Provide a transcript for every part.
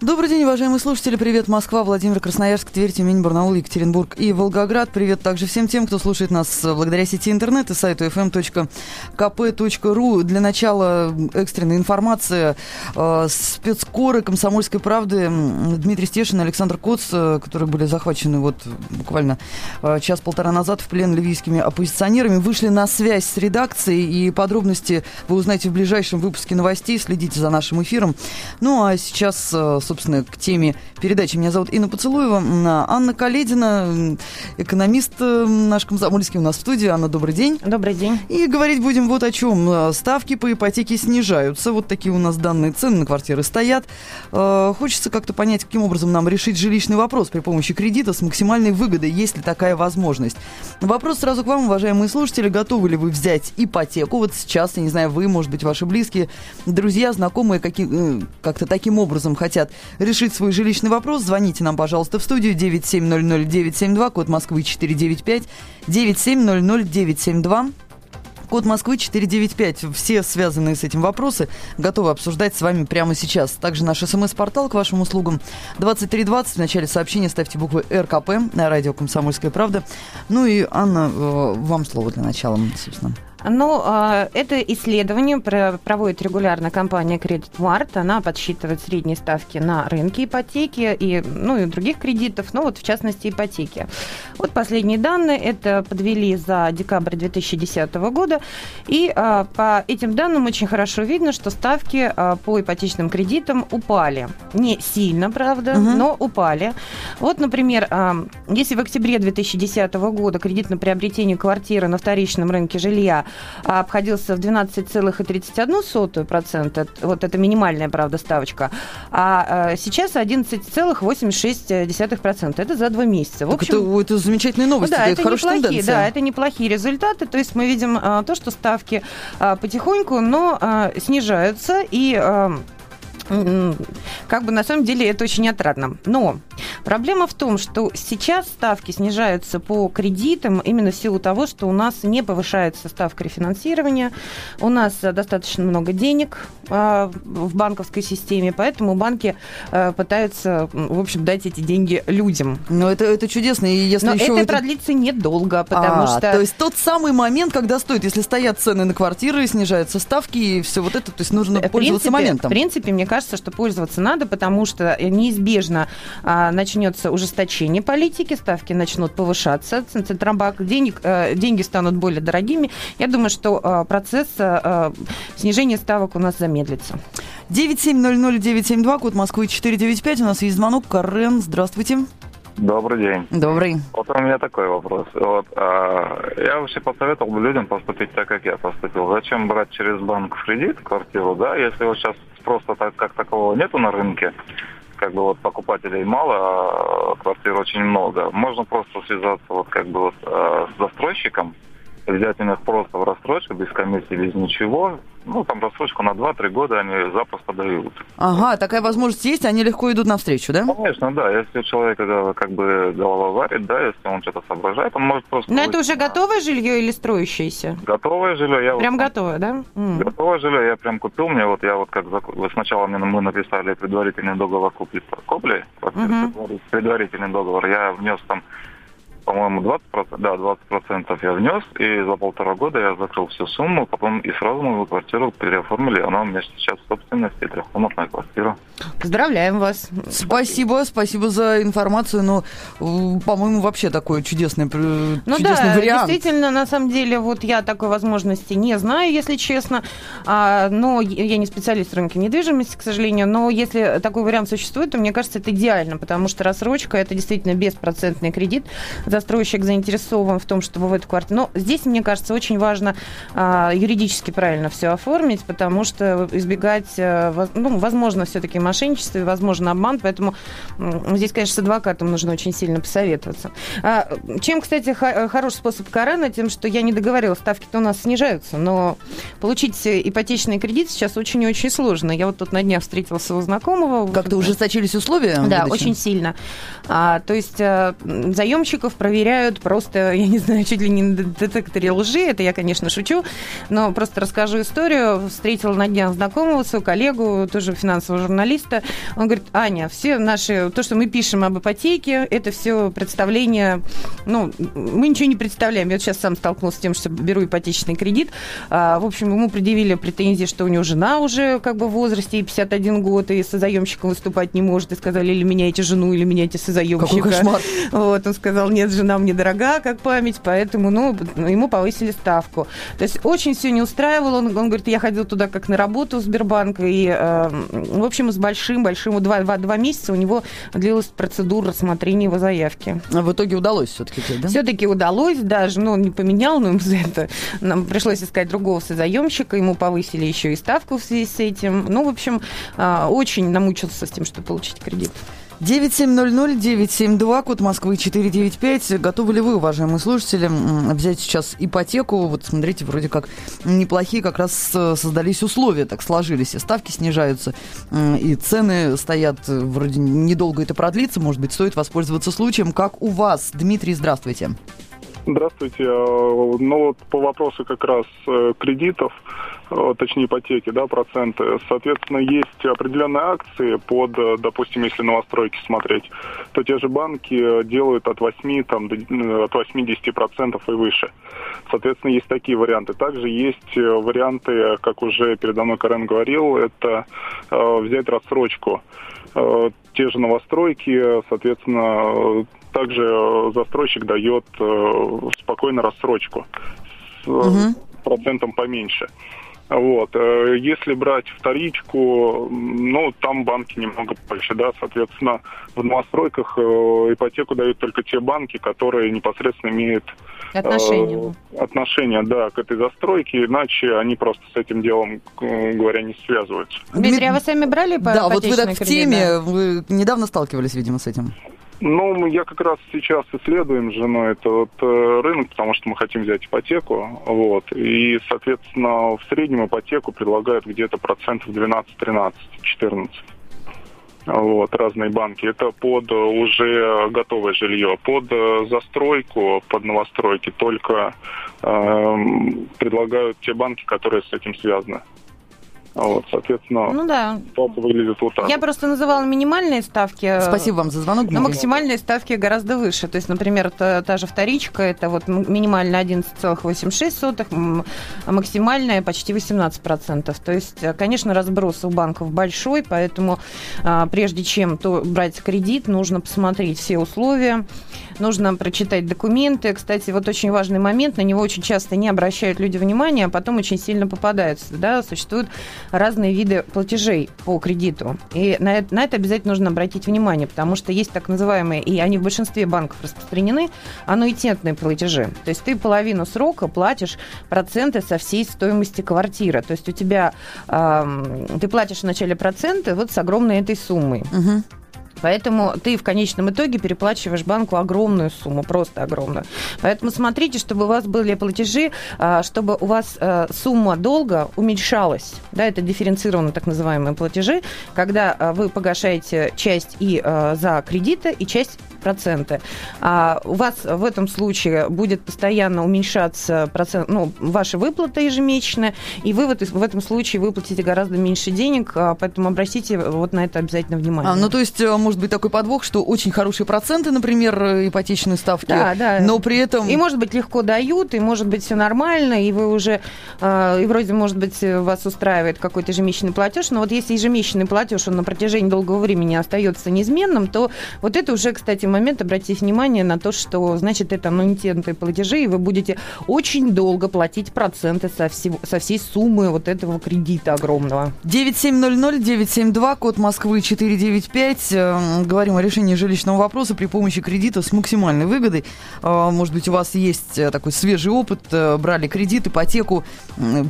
Добрый день, уважаемые слушатели. Привет, Москва, Владимир, Красноярск, Тверь, Тюмень, Барнаул, Екатеринбург и Волгоград. Привет также всем тем, кто слушает нас благодаря сети интернет и сайту fm.kp.ru. Для начала экстренная информация. Э, спецкоры комсомольской правды Дмитрий Стешин и Александр Коц, э, которые были захвачены вот буквально э, час-полтора назад в плен ливийскими оппозиционерами, вышли на связь с редакцией. И подробности вы узнаете в ближайшем выпуске новостей. Следите за нашим эфиром. Ну, а сейчас собственно, к теме передачи. Меня зовут Инна Поцелуева. Анна Каледина, экономист э, наш комсомольский у нас в студии. Анна, добрый день. Добрый день. И говорить будем вот о чем. Ставки по ипотеке снижаются. Вот такие у нас данные цены на квартиры стоят. Э, хочется как-то понять, каким образом нам решить жилищный вопрос при помощи кредита с максимальной выгодой, есть ли такая возможность. Вопрос сразу к вам, уважаемые слушатели. Готовы ли вы взять ипотеку? Вот сейчас, я не знаю, вы, может быть, ваши близкие, друзья, знакомые каким, э, как-то таким образом хотят решить свой жилищный вопрос, звоните нам, пожалуйста, в студию 9700-972, код Москвы 495, 9700-972. Код Москвы 495. Все связанные с этим вопросы готовы обсуждать с вами прямо сейчас. Также наш смс-портал к вашим услугам 2320. В начале сообщения ставьте буквы РКП на радио «Комсомольская правда». Ну и, Анна, э, вам слово для начала, собственно. Ну, это исследование проводит регулярно компания Credit Mart. Она подсчитывает средние ставки на рынке ипотеки и, ну, и других кредитов, ну вот в частности ипотеки. Вот последние данные это подвели за декабрь 2010 года. И а, по этим данным очень хорошо видно, что ставки а, по ипотечным кредитам упали. Не сильно, правда, угу. но упали. Вот, например, а, если в октябре 2010 года кредит на приобретение квартиры на вторичном рынке жилья а, обходился в 12,31%, вот это минимальная, правда, ставочка, а, а сейчас 11,86%. Это за два месяца. В общем, это, это замечательные новости, да, это, это неплохие, тенденция. Да, это неплохие результаты. То есть мы видим а, то, что ставки потихоньку, но снижаются, и как бы на самом деле это очень отрадно. Но проблема в том, что сейчас ставки снижаются по кредитам именно в силу того, что у нас не повышается ставка рефинансирования, у нас достаточно много денег а, в банковской системе, поэтому банки а, пытаются, в общем, дать эти деньги людям. Но это, это чудесно. И если Но еще это, это продлится недолго, потому а, что... То есть тот самый момент, когда стоит, если стоят цены на квартиры, снижаются ставки и все вот это, то есть нужно в пользоваться принципе, моментом. В принципе, мне кажется, кажется, что пользоваться надо, потому что неизбежно а, начнется ужесточение политики, ставки начнут повышаться, Центробанк, денег, а, деньги станут более дорогими. Я думаю, что а, процесс а, снижения ставок у нас замедлится. 9700972, код Москвы 495. У нас есть звонок. Карен, здравствуйте. Добрый день. Добрый. Вот у меня такой вопрос. Вот, а, я вообще посоветовал бы людям поступить так, как я поступил. Зачем брать через банк кредит квартиру, да, если вот сейчас просто так как такового нету на рынке, как бы вот покупателей мало, а квартир очень много. Можно просто связаться вот как бы вот а, с застройщиком, взять у них просто в рассрочку, без комиссии, без ничего. Ну, там рассрочку на 2-3 года они запросто дают. Ага, такая возможность есть, они легко идут навстречу, да? Конечно, да. Если у человека как бы голова варит, да, если он что-то соображает, он может просто... Но это уже готовое жилье или строящееся? Готовое жилье. Я прям вот, готовое, да? Готовое жилье я прям купил. Мне вот я вот как вы сначала мне мы написали предварительный договор купли, купли угу. предварительный договор. Я внес там по-моему, 20%, да, 20% я внес, и за полтора года я закрыл всю сумму, потом и сразу мою квартиру переоформили, она у меня сейчас в собственности, трехкомнатная квартира. Поздравляем вас. Спасибо, спасибо за информацию, но, по-моему, вообще такой чудесный, ну чудесный да, вариант. действительно, на самом деле, вот я такой возможности не знаю, если честно, а, но я не специалист в рынке недвижимости, к сожалению, но если такой вариант существует, то мне кажется, это идеально, потому что рассрочка – это действительно беспроцентный кредит, за застройщик заинтересован в том, чтобы в эту квартиру... Но здесь, мне кажется, очень важно а, юридически правильно все оформить, потому что избегать, а, ну, возможно, все-таки мошенничество возможно, обман, поэтому здесь, конечно, с адвокатом нужно очень сильно посоветоваться. А, чем, кстати, хороший способ Корана, тем, что я не договорила, ставки-то у нас снижаются, но получить ипотечный кредит сейчас очень и очень сложно. Я вот тут на днях встретила своего знакомого. Как-то ужесточились условия? Да, очень сильно. А, то есть а, заемщиков проверяют просто, я не знаю, чуть ли не на детекторе лжи. Это я, конечно, шучу, но просто расскажу историю. Встретила на днях знакомого, своего коллегу, тоже финансового журналиста. Он говорит, Аня, все наши, то, что мы пишем об ипотеке, это все представление, ну, мы ничего не представляем. Я вот сейчас сам столкнулся с тем, что беру ипотечный кредит. А, в общем, ему предъявили претензии, что у него жена уже как бы в возрасте, и 51 год, и со заемщиком выступать не может. И сказали, или меняйте жену, или меняйте созаемщика. Какой кошмар. Вот, он сказал, нет, жена мне дорога, как память, поэтому, ну, ему повысили ставку. То есть очень все не устраивало. Он, он говорит, я ходил туда как на работу в Сбербанк, и, э, в общем, с большим-большим, два, два, два месяца у него длилась процедура рассмотрения его заявки. А в итоге удалось все-таки, да? Все-таки удалось, даже, ну, он не поменял, но за это нам пришлось искать другого созаемщика, ему повысили еще и ставку в связи с этим. Ну, в общем, э, очень намучился с тем, чтобы получить кредит. 9700-972, код Москвы 495. Готовы ли вы, уважаемые слушатели, взять сейчас ипотеку? Вот смотрите, вроде как неплохие как раз э, создались условия, так сложились. И ставки снижаются, и цены стоят. Вроде недолго это продлится, может быть, стоит воспользоваться случаем. Как у вас? Дмитрий, здравствуйте. Здравствуйте. Э, ну вот по вопросу как раз э, кредитов, э, точнее ипотеки, да, проценты. Соответственно, есть определенные акции под, допустим, если новостройки смотреть, то те же банки делают от 8, там, от 80% и выше. Соответственно, есть такие варианты. Также есть варианты, как уже передо мной Карен говорил, это взять рассрочку те же новостройки, соответственно, также э, застройщик дает э, спокойно рассрочку с угу. процентом поменьше. Вот. Если брать вторичку, ну, там банки немного больше, да, соответственно, в новостройках ипотеку дают только те банки, которые непосредственно имеют отношение, э, отношение да, к этой застройке, иначе они просто с этим делом, говоря, не связываются. Дмитрий, а вы сами брали по Да, вот вы так в теме, вы недавно сталкивались, видимо, с этим. Ну, я как раз сейчас исследуем с женой этот э, рынок, потому что мы хотим взять ипотеку. Вот. И, соответственно, в среднем ипотеку предлагают где-то процентов 12, 13, 14. Вот, разные банки. Это под уже готовое жилье. Под э, застройку, под новостройки только э, предлагают те банки, которые с этим связаны. Вот, соответственно, ну, да. ситуация выглядит вот так. Я просто называла минимальные ставки. Спасибо вам за звонок. Но максимальные ставки гораздо выше. То есть, например, та, та же вторичка, это вот минимальная 11,86, а максимальная почти 18%. То есть, конечно, разброс у банков большой, поэтому а, прежде чем то брать кредит, нужно посмотреть все условия, нужно прочитать документы. Кстати, вот очень важный момент, на него очень часто не обращают люди внимания, а потом очень сильно попадаются. Да? Существуют разные виды платежей по кредиту. И на это, на это обязательно нужно обратить внимание, потому что есть так называемые, и они в большинстве банков распространены, аннуитетные платежи. То есть ты половину срока платишь проценты со всей стоимости квартиры. То есть у тебя э, ты платишь вначале проценты вот с огромной этой суммой. Угу. Поэтому ты в конечном итоге переплачиваешь банку огромную сумму, просто огромную. Поэтому смотрите, чтобы у вас были платежи, а, чтобы у вас а, сумма долга уменьшалась. Да, это дифференцированные так называемые платежи, когда а, вы погашаете часть и за кредиты, и часть проценты. А у вас в этом случае будет постоянно уменьшаться процент, ну, ваши выплаты ежемесячные, и вы в, этом случае выплатите гораздо меньше денег, поэтому обратите вот на это обязательно внимание. А, ну, то есть может быть такой подвох, что очень хорошие проценты, например, ипотечные ставки, да, да. но при этом... И, может быть, легко дают, и, может быть, все нормально, и вы уже... Э, и вроде, может быть, вас устраивает какой-то ежемесячный платеж, но вот если ежемесячный платеж, он на протяжении долгого времени остается неизменным, то вот это уже, кстати, момент обратите внимание на то, что, значит, это аннуитетные платежи, и вы будете очень долго платить проценты со, всего, со всей суммы вот этого кредита огромного. 9700-972, код Москвы 495. Э, говорим о решении жилищного вопроса при помощи кредита с максимальной выгодой. Э, может быть, у вас есть э, такой свежий опыт, брали кредит, ипотеку.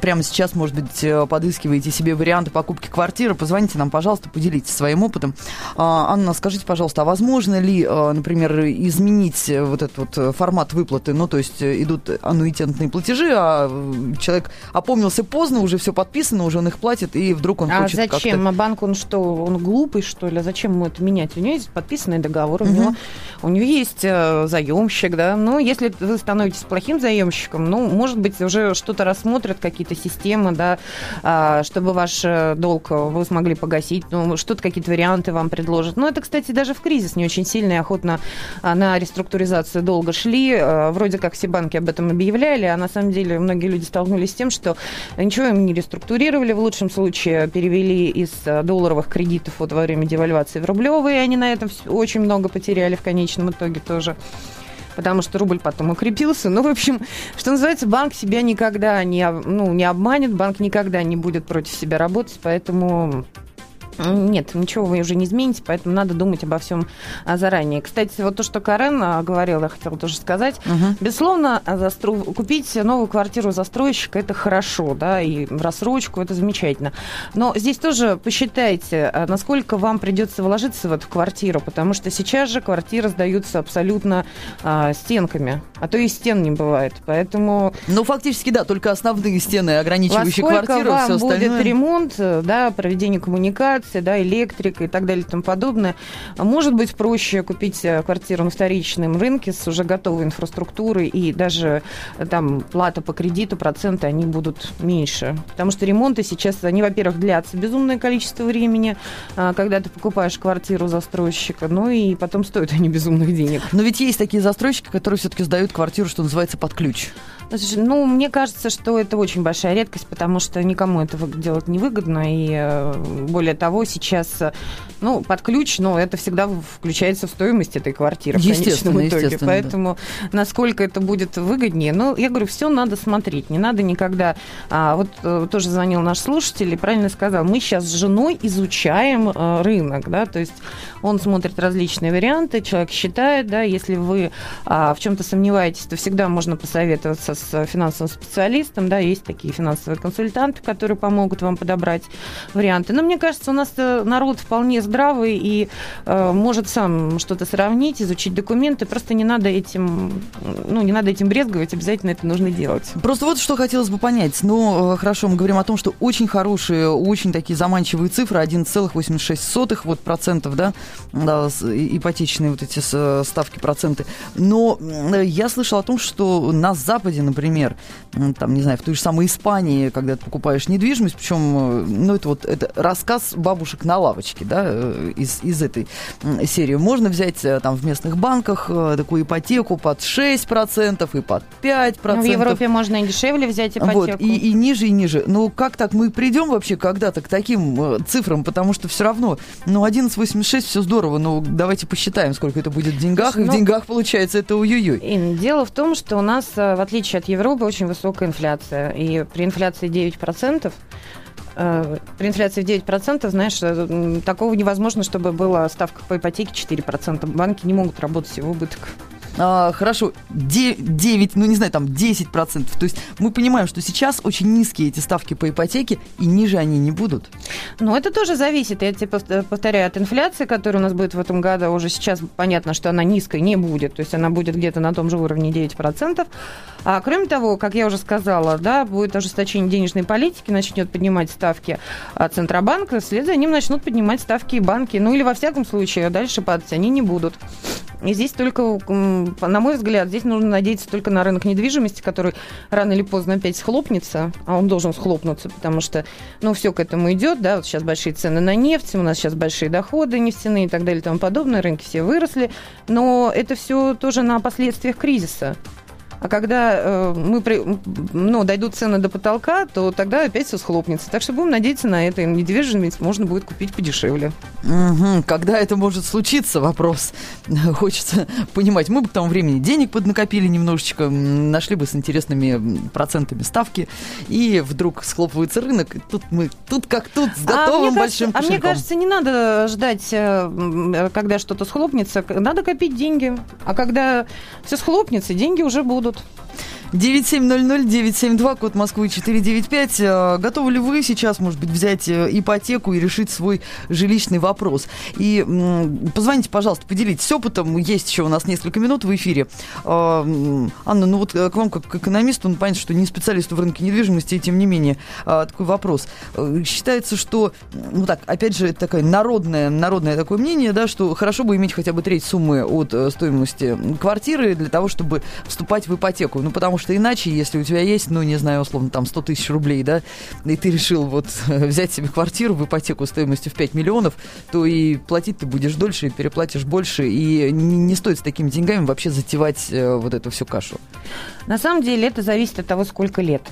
Прямо сейчас, может быть, подыскиваете себе варианты покупки квартиры. Позвоните нам, пожалуйста, поделитесь своим опытом. Анна, скажите, пожалуйста, а возможно ли, например, изменить вот этот вот формат выплаты? Ну, то есть идут аннуитетные платежи, а человек опомнился поздно, уже все подписано, уже он их платит, и вдруг он а хочет зачем? А банк, он что, он глупый, что ли? Зачем ему это менять? У него есть подписанный договор, угу. у, него, у него есть э, заемщик, да. Ну, если вы становитесь плохим заемщиком, ну, может быть, уже что-то рассмотрят, какие-то системы, да, э, чтобы ваш э, долг вы смогли погасить, ну, что-то, какие-то варианты вам предложат. Ну, это, кстати, даже в кризис не очень сильно и охотно а, на реструктуризацию долго шли. Э, вроде как все банки об этом объявляли, а на самом деле многие люди столкнулись с тем, что ничего им не реструктурировали, в лучшем случае перевели из э, долларовых кредитов вот во время девальвации в рублевые, они на этом очень много потеряли в конечном итоге тоже потому что рубль потом укрепился. Ну, в общем, что называется, банк себя никогда не, ну, не обманет, банк никогда не будет против себя работать, поэтому нет, ничего вы уже не измените, поэтому надо думать обо всем а, заранее. Кстати, вот то, что Карен а, говорила, я хотела тоже сказать. Угу. Безусловно, а, застру... купить новую квартиру застройщика – это хорошо, да, и в рассрочку – это замечательно. Но здесь тоже посчитайте, насколько вам придется вложиться в эту квартиру, потому что сейчас же квартиры сдаются абсолютно а, стенками, а то и стен не бывает, поэтому… Ну, фактически, да, только основные стены, ограничивающие Во квартиру, вам все остальное... будет ремонт, да, проведение коммуникации, коммуникации, да, электрика и так далее и тому подобное. Может быть, проще купить э, квартиру на вторичном рынке с уже готовой инфраструктурой, и даже э, там плата по кредиту, проценты, они будут меньше. Потому что ремонты сейчас, они, во-первых, длятся безумное количество времени, а, когда ты покупаешь квартиру застройщика, ну и потом стоят они безумных денег. Но ведь есть такие застройщики, которые все-таки сдают квартиру, что называется, под ключ. Ну, мне кажется, что это очень большая редкость, потому что никому этого делать не выгодно. И э, более того, сейчас, э, ну, под ключ, но это всегда включается в стоимость этой квартиры в конечном итоге. Поэтому да. насколько это будет выгоднее, ну, я говорю, все надо смотреть. Не надо никогда... А, вот э, тоже звонил наш слушатель и правильно сказал, мы сейчас с женой изучаем рынок, да, то есть он смотрит различные варианты, человек считает, да, если вы а, в чем-то сомневаетесь, то всегда можно посоветоваться с финансовым специалистом, да, есть такие финансовые консультанты, которые помогут вам подобрать варианты. Но мне кажется, у нас э, народ вполне здравый и э, может сам что-то сравнить, изучить документы, просто не надо этим, ну, не надо этим брезговать, обязательно это нужно делать. Просто вот что хотелось бы понять. Ну, э, хорошо, мы говорим о том, что очень хорошие, очень такие заманчивые цифры, 1,86 вот процентов, да, да, ипотечные вот эти ставки, проценты. Но я слышала о том, что на Западе, например, там, не знаю, в той же самой Испании, когда ты покупаешь недвижимость, причем, э, ну, это вот это рассказ бабушек на лавочке, да, э, из, из этой серии. Можно взять э, там в местных банках такую ипотеку под 6% и под 5%. Ну, в Европе можно и дешевле взять ипотеку. Вот, и, и ниже, и ниже. Ну, как так? Мы придем вообще когда-то к таким цифрам, потому что все равно, ну, 11,86 все здорово, но давайте посчитаем, сколько это будет в деньгах, Слушай, и в ну, деньгах, получается, это ой-ой-ой. Дело в том, что у нас, в отличие от Европы очень высокая инфляция. И при инфляции 9%, э, при инфляции в 9%, знаешь, э, такого невозможно, чтобы была ставка по ипотеке 4%. Банки не могут работать в убыток а, хорошо, 9, ну не знаю, там 10%. То есть мы понимаем, что сейчас очень низкие эти ставки по ипотеке, и ниже они не будут. Ну, это тоже зависит, я тебе повторяю, от инфляции, которая у нас будет в этом году. Уже сейчас понятно, что она низкой не будет. То есть она будет где-то на том же уровне 9%. А кроме того, как я уже сказала, да, будет ожесточение денежной политики, начнет поднимать ставки а, Центробанка, вслед за ним начнут поднимать ставки и банки. Ну или во всяком случае, дальше падать они не будут. И здесь только, на мой взгляд, здесь нужно надеяться только на рынок недвижимости, который рано или поздно опять схлопнется, а он должен схлопнуться, потому что, ну, все к этому идет, да, вот сейчас большие цены на нефть, у нас сейчас большие доходы нефтяные и так далее и тому подобное, рынки все выросли, но это все тоже на последствиях кризиса. А когда э, мы при, ну, дойдут цены до потолка, то тогда опять все схлопнется. Так что будем надеяться на это. И недвижимость можно будет купить подешевле. Угу. Когда это может случиться, вопрос. Хочется понимать. Мы бы к тому времени денег поднакопили немножечко, нашли бы с интересными процентами ставки, и вдруг схлопывается рынок. И тут мы, тут как тут, с готовым а большим кажется, А мне кажется, не надо ждать, э, когда что-то схлопнется. Надо копить деньги. А когда все схлопнется, деньги уже будут будут. 9700-972, код Москвы 495. Э, готовы ли вы сейчас, может быть, взять э, ипотеку и решить свой жилищный вопрос? И позвоните, пожалуйста, поделитесь опытом. Есть еще у нас несколько минут в эфире. Э, Анна, ну вот к вам как к экономисту, ну понятно, что не специалисту в рынке недвижимости, и тем не менее такой вопрос. Считается, что, ну так, опять же, такое народное, народное такое мнение, да, что хорошо бы иметь хотя бы треть суммы от стоимости квартиры для того, чтобы вступать в ипотеку. Ну, потому что иначе, если у тебя есть, ну, не знаю, условно, там 100 тысяч рублей, да, и ты решил вот взять себе квартиру в ипотеку стоимостью в 5 миллионов, то и платить ты будешь дольше, и переплатишь больше, и не, не стоит с такими деньгами вообще затевать э, вот эту всю кашу. На самом деле это зависит от того, сколько лет.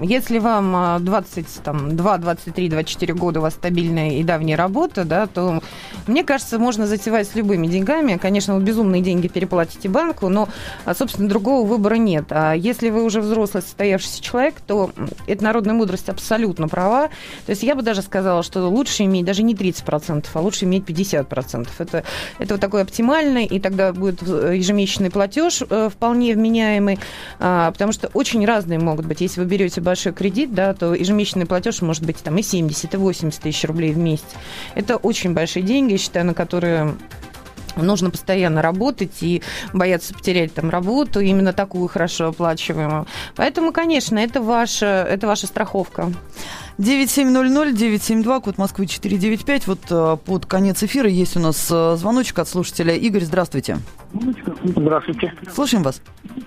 Если вам 22, 23, 24 года у вас стабильная и давняя работа, да, то, мне кажется, можно затевать с любыми деньгами. Конечно, вы безумные деньги переплатите банку, но, а, собственно, другого выбора нет. А если вы уже взрослый, состоявшийся человек, то эта народная мудрость абсолютно права. То есть я бы даже сказала, что лучше иметь даже не 30%, а лучше иметь 50%. Это, это вот такой оптимальный, и тогда будет э, ежемесячный платеж э, вполне вменяемый, а, потому что очень разные могут быть. Если вы берете большой кредит, да, то ежемесячный платеж может быть там и 70, и 80 тысяч рублей в месяц. Это очень большие деньги, я считаю, на которые нужно постоянно работать и бояться потерять там работу, именно такую хорошо оплачиваемую. Поэтому, конечно, это ваша, это ваша страховка. 9700-972, код Москвы 495. Вот э, под конец эфира есть у нас э, звоночек от слушателя. Игорь, здравствуйте. Здравствуйте. Слушаем вас.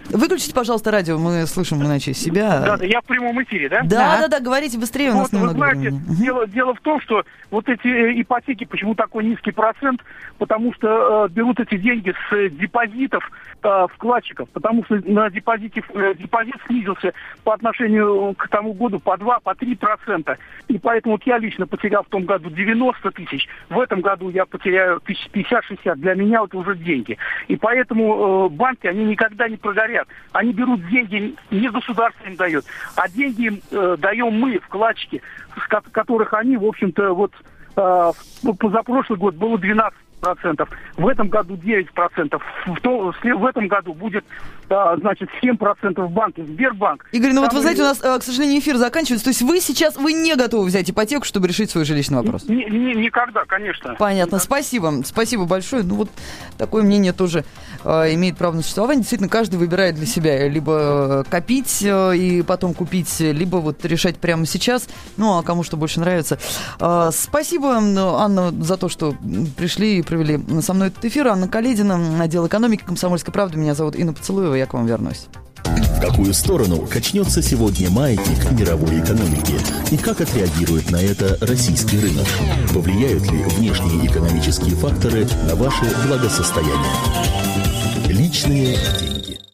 Выключите, пожалуйста, радио, мы слышим иначе себя. Да, да, я в прямом эфире, да? Да, да, да, говорите быстрее, у нас вот, немного Вы знаете, времени. дело, дело в том, что вот эти э, ипотеки, почему такой низкий процент, потому что э, берут эти деньги с э, депозитов э, вкладчиков, потому что на депозите, э, депозит снизился по отношению к тому году по 2, по 3 процента. И поэтому вот я лично потерял в том году 90 тысяч, в этом году я потеряю тысяч 50-60. Для меня это уже деньги. И поэтому э, банки, они никогда не прогорят. Они берут деньги, не государство им дает, а деньги им э, даем мы, вкладчики, с которых они, в общем-то, вот э, позапрошлый год было 12 процентов, в этом году 9 процентов, в, то, в этом году будет, а, значит, 7 процентов в банке, Сбербанк. Игорь, ну вот вы знаете, у нас, э, к сожалению, эфир заканчивается, то есть вы сейчас, вы не готовы взять ипотеку, чтобы решить свой жилищный вопрос? Ни, ни, никогда, конечно. Понятно, никогда. спасибо, спасибо большое, ну вот такое мнение тоже э, имеет право на существование, действительно, каждый выбирает для себя либо э, копить э, и потом купить, либо вот решать прямо сейчас, ну а кому что больше нравится. Э, спасибо, Анна, за то, что пришли провели со мной этот эфир. Анна Каледина, отдел экономики «Комсомольской правды». Меня зовут Инна Поцелуева, я к вам вернусь. В какую сторону качнется сегодня маятник мировой экономики? И как отреагирует на это российский рынок? Повлияют ли внешние экономические факторы на ваше благосостояние? Личные деньги.